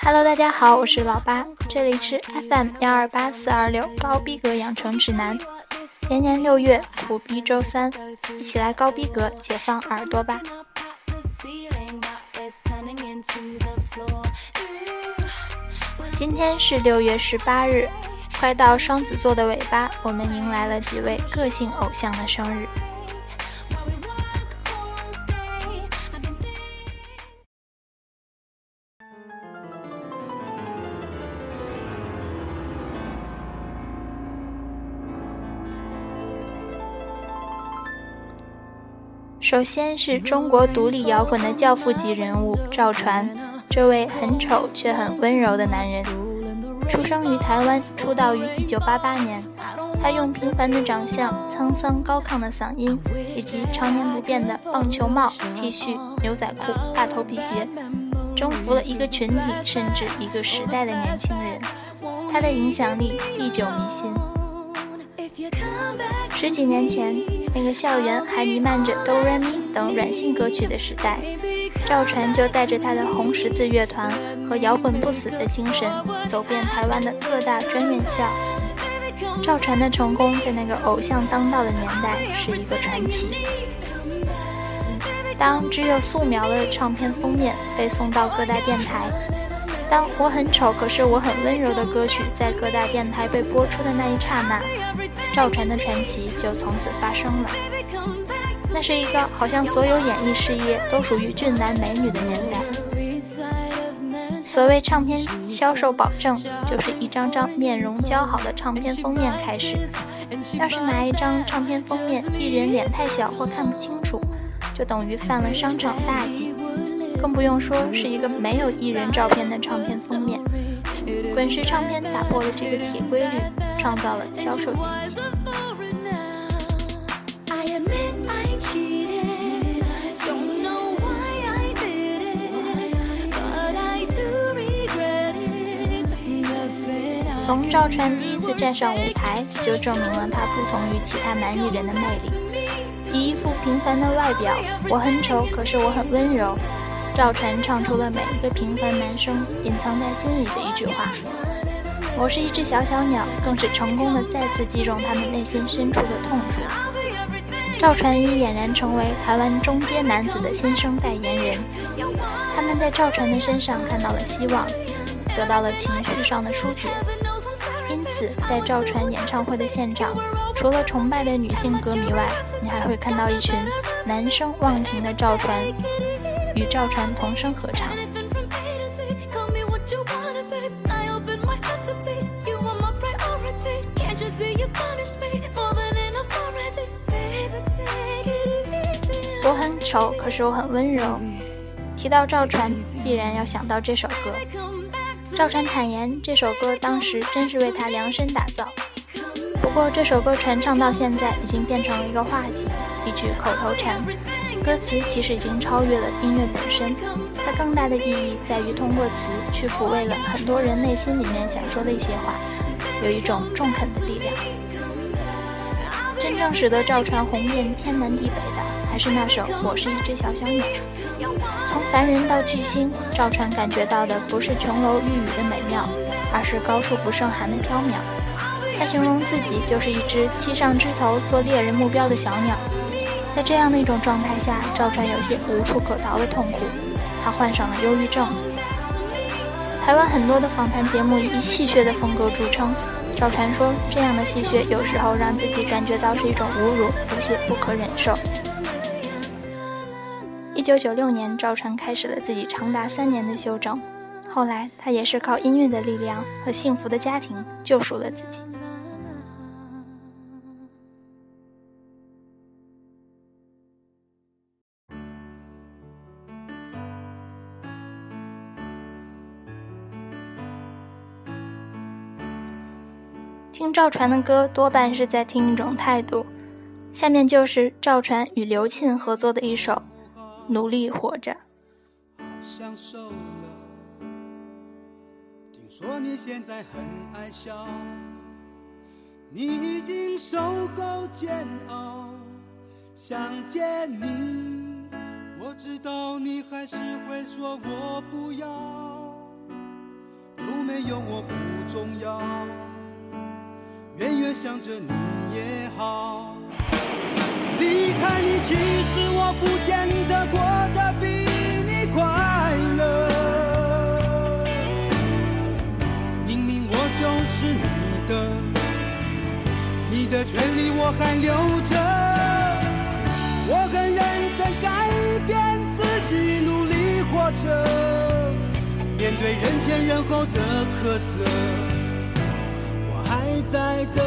Hello，大家好，我是老八，这里是 FM 幺二八四二六高逼格养成指南。年年六月苦逼周三，一起来高逼格解放耳朵吧。今天是六月十八日，快到双子座的尾巴，我们迎来了几位个性偶像的生日。首先是中国独立摇滚的教父级人物赵传，这位很丑却很温柔的男人，出生于台湾，出道于1988年。他用平凡的长相、沧桑高亢的嗓音，以及常年不变的棒球帽、T 恤、牛仔裤、大头皮鞋，征服了一个群体，甚至一个时代的年轻人。他的影响力历久弥新。十几年前，那个校园还弥漫着哆来咪等软性歌曲的时代，赵传就带着他的红十字乐团和摇滚不死的精神，走遍台湾的各大专院校。赵传的成功在那个偶像当道的年代是一个传奇。当只有素描的唱片封面被送到各大电台，当我很丑可是我很温柔的歌曲在各大电台被播出的那一刹那。赵传的传奇就从此发生了。那是一个好像所有演艺事业都属于俊男美女的年代。所谓唱片销售保证，就是一张张面容姣好的唱片封面开始。要是哪一张唱片封面艺人脸太小或看不清楚，就等于犯了商场大忌。更不用说是一个没有艺人照片的唱片封面。滚石唱片打破了这个铁规律，创造了销售奇迹。从赵传第一次站上舞台，就证明了他不同于其他男艺人的魅力。以一副平凡的外表，我很丑，可是我很温柔。赵传唱出了每一个平凡男生隐藏在心里的一句话：“我是一只小小鸟”，更是成功的再次击中他们内心深处的痛处。赵传已俨然成为台湾中阶男子的新生代言人，他们在赵传的身上看到了希望，得到了情绪上的疏解。因此，在赵传演唱会的现场，除了崇拜的女性歌迷外，你还会看到一群男生忘情的赵传。与赵传同声合唱。我很丑，可是我很温柔。提到赵传，必然要想到这首歌。赵传坦言，这首歌当时真是为他量身打造。不过，这首歌传唱到现在，已经变成了一个话题，一句口头禅。歌词其实已经超越了音乐本身，它更大的意义在于通过词去抚慰了很多人内心里面想说的一些话，有一种中肯的力量。真正使得赵传红遍天南地北的，还是那首《我是一只小小鸟》。从凡人到巨星，赵传感觉到的不是琼楼玉宇的美妙，而是高处不胜寒的飘渺。他形容自己就是一只栖上枝头做猎人目标的小鸟。在这样的一种状态下，赵传有些无处可逃的痛苦，他患上了忧郁症。台湾很多的访谈节目以戏谑的风格著称，赵传说这样的戏谑有时候让自己感觉到是一种侮辱，有些不可忍受。一九九六年，赵传开始了自己长达三年的休整，后来他也是靠音乐的力量和幸福的家庭救赎了自己。赵传的歌，多半是在听一种态度。下面就是赵传与刘沁合作的一首《努力活着》。听说你现在很爱笑，你一定受够煎熬，想见你。我知道你还是会说我不要，有没有我不重要，远远想着你也好。离开你，其实我不见得过得比你快乐。明明我就是你的，你的权利我还留着。我很认真改变自己，努力活着，面对人前人后的苛责，在等。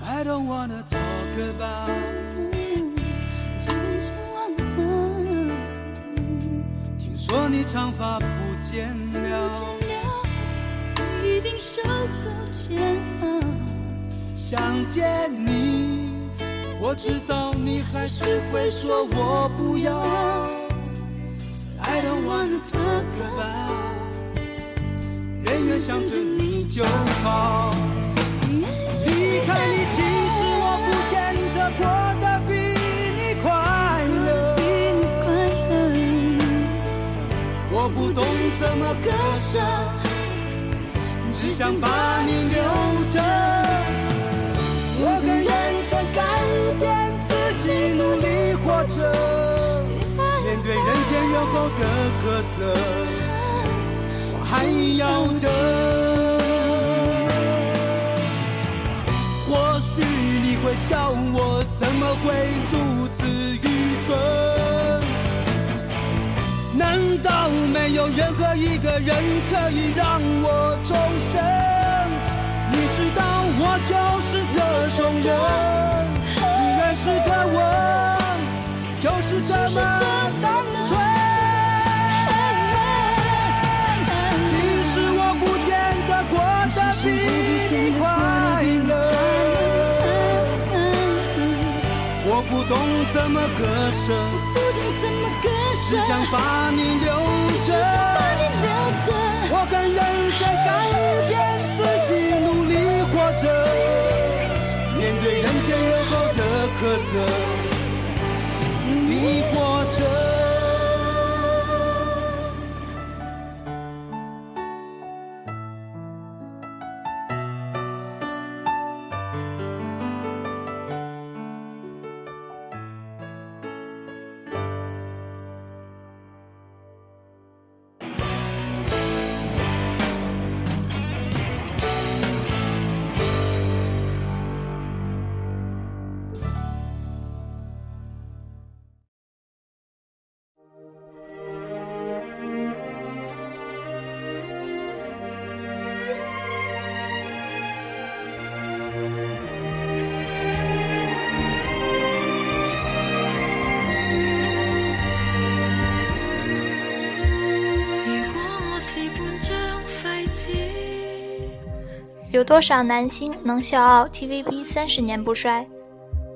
I don't wanna talk about 说你长发不见不了，见了，一定受够煎熬。想见你，我知道你还是会说我不要。I don't wanna talk about，远远想着你就好。想把你留着。我很认真改变自己，努力活着，面对人前人后的苛责，我还要等。或许你会笑我怎么会如此愚蠢？难道没有任何一个人可以让我重生？你知道我就是这种人，你认识的我就是这么单纯。其实我不见得过得比你快乐，我不懂怎么割舍。只想把你留着。把你留着。我很认真改变自己，努力活着，面对人前人后的苛责，有多少男星能笑傲 TVB 三十年不衰？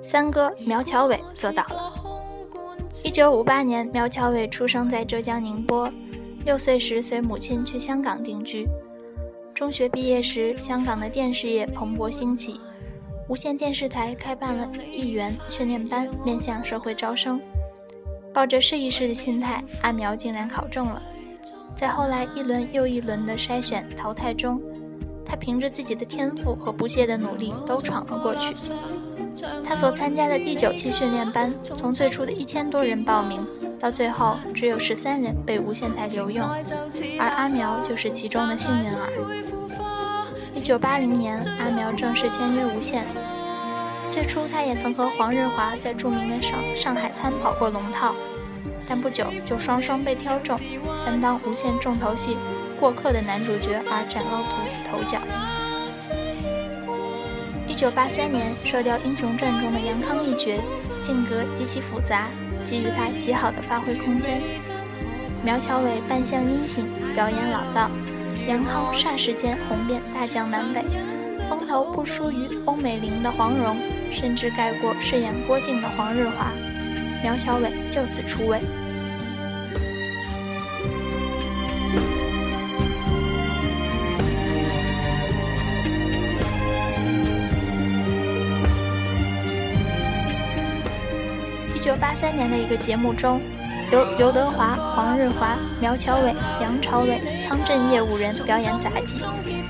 三哥苗侨伟做到了。一九五八年，苗侨伟出生在浙江宁波，六岁时随母亲去香港定居。中学毕业时，香港的电视业蓬勃兴起，无线电视台开办了艺员训练班，面向社会招生。抱着试一试的心态，阿苗竟然考中了。在后来一轮又一轮的筛选淘汰中，他凭着自己的天赋和不懈的努力都闯了过去。他所参加的第九期训练班，从最初的一千多人报名，到最后只有十三人被无线台留用，而阿苗就是其中的幸运儿。一九八零年，阿苗正式签约无线。最初，他也曾和黄日华在著名的上上海滩跑过龙套，但不久就双双被挑中，担当无线重头戏《过客》的男主角而崭露头头角。一九八三年，《射雕英雄传》中的杨康一角，性格极其复杂，给予他极好的发挥空间。苗侨伟扮相英挺，表演老道，杨康霎时间红遍大江南北，风头不输于欧美玲的黄蓉，甚至盖过饰演郭靖的黄日华，苗侨伟就此出位。八三年的一个节目中。由刘德华、黄日华、苗侨伟、梁朝伟、汤镇业五人表演杂技，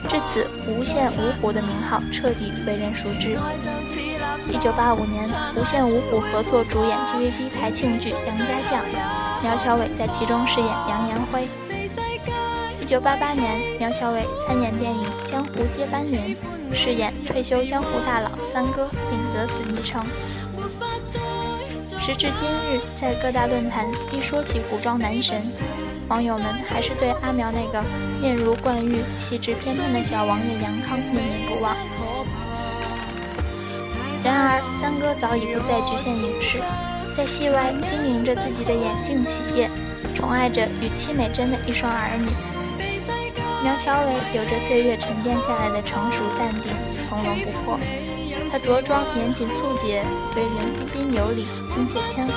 至此无线五虎的名号彻底为人熟知。一九八五年，无线五虎合作主演 TVB 台庆剧《杨家将》，苗侨伟在其中饰演杨延辉。一九八八年，苗侨伟参演电影《江湖接班人》，饰演退休江湖大佬三哥，并得此昵称。时至今日，在各大论坛一说起古装男神，网友们还是对阿苗那个面如冠玉、气质翩翩的小王爷杨康念念不忘。然而，三哥早已不再局限影视，在戏外经营着自己的眼镜企业，宠爱着与戚美珍的一双儿女。苗侨伟有着岁月沉淀下来的成熟淡定、从容不迫。他着装严谨素洁，为人彬彬有礼、亲切谦和。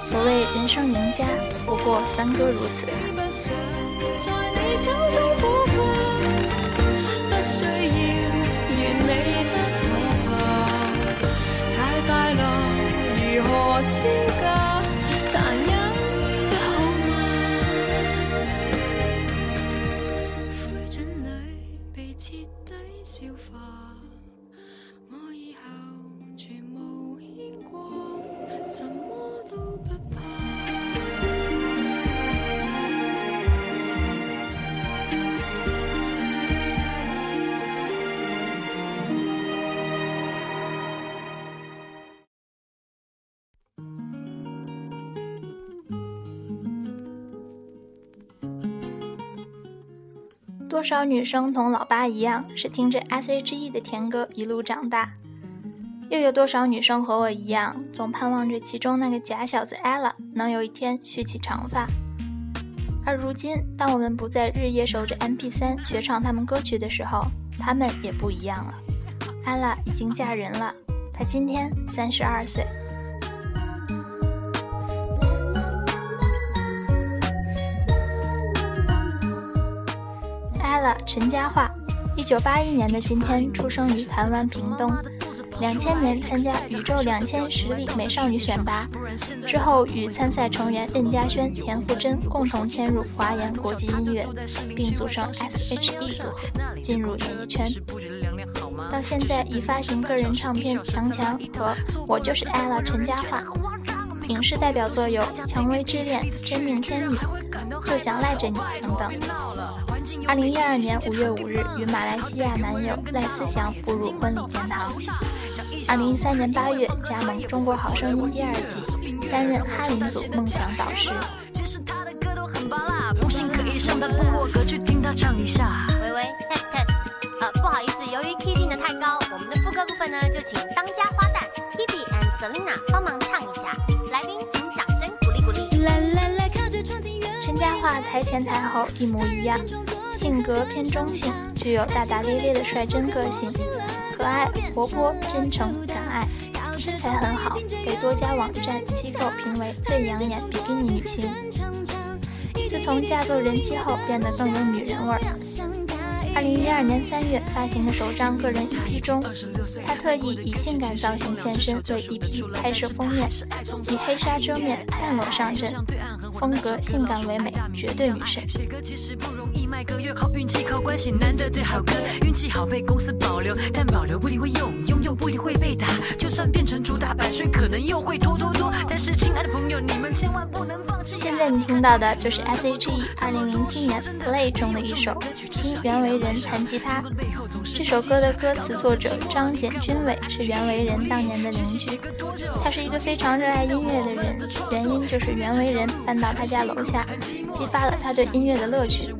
所谓人生赢家，不过三哥如此。多少女生同老八一样，是听着 S.H.E 的甜歌一路长大？又有多少女生和我一样，总盼望着其中那个假小子 ella 能有一天蓄起长发？而如今，当我们不再日夜守着 MP3 学唱他们歌曲的时候，他们也不一样了。ella 已经嫁人了，她今天三十二岁。陈嘉桦，一九八一年的今天出生于台湾屏东，两千年参加宇宙两千实力美少女选拔，之后与参赛成员任嘉萱、田馥甄共同签入华研国际音乐，并组成 S.H.E 组合，进入演艺圈。到现在已发行个人唱片《强强》和《我就是 ella 陈嘉桦》，影视代表作有《蔷薇之恋》《真命天女》《就想赖着你》等等。二零一二年五月五日，与马来西亚男友赖思祥步入婚礼殿堂。二零一三年八月，加盟《中国好声音》第二季，担任哈林组梦想导师。喂喂，test test，呃，不好意思，由于 key 定的太高，我们的副歌部分呢，就请当家花旦 Hebe and Selina 帮忙唱一下。来宾请掌声鼓励鼓励。陈嘉桦台前台后一模一样。性格偏中性，具有大大咧咧的率真个性，可爱、活泼、真诚、敢爱，身材很好，被多家网站机构评为最养眼比基尼女星。自从嫁作人妻后，变得更有女人味儿。二零一二年三月发行的首张个人 EP 中，她特意以性感造型现身为 EP 拍摄封面，以黑纱遮面，半裸上阵，风格性感唯美，绝对女神。写歌其实不容易，卖歌越好运气靠关系，难得最好歌，运气好被公司保留，但保留不一定会用，拥有不一定会被打，就算变成主打版税，可能又会拖拖拖。但是亲爱的朋友，你们千万不能放弃。现在你听到的就是 S.H.E 二零零七年 Play 中的一首，听袁惟仁。人弹吉他，这首歌的歌词作者张简君伟是袁惟仁当年的邻居。他是一个非常热爱音乐的人，原因就是袁惟仁搬到他家楼下，激发了他对音乐的乐趣。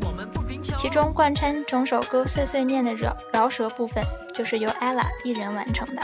其中贯穿整首歌碎碎念的饶饶舌部分，就是由 ella 一人完成的。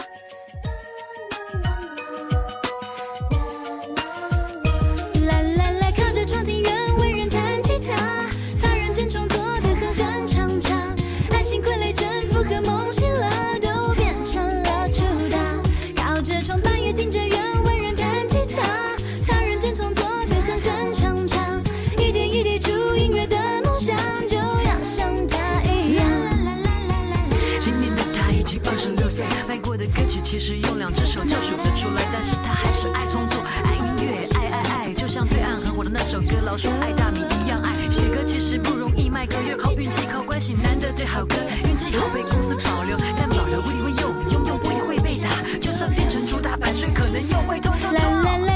已经二十六岁，卖过的歌曲其实用两只手就数得出来，但是他还是爱创作，爱音乐，爱爱爱，就像对岸很火的那首歌《老鼠爱大米》一样爱。写歌其实不容易，卖歌越靠运气，靠关系，难得最好歌，运气好被公司保留，但保留不一定会用，用用不一定会被打，就算变成主打版税，可能又会偷偷来偷。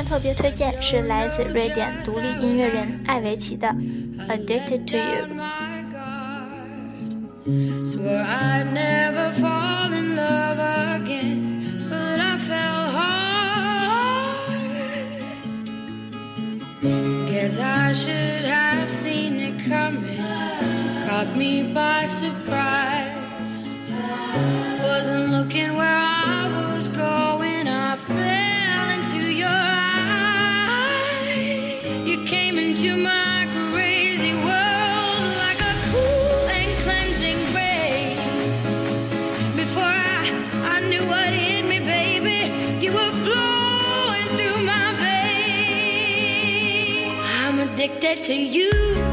的特别推荐是来自瑞典独立音乐人艾维奇的《Addicted to You》。 Swore I'd never fall in love again, but I fell hard. Guess I should have seen it coming, caught me by surprise. Wasn't looking where dead to you.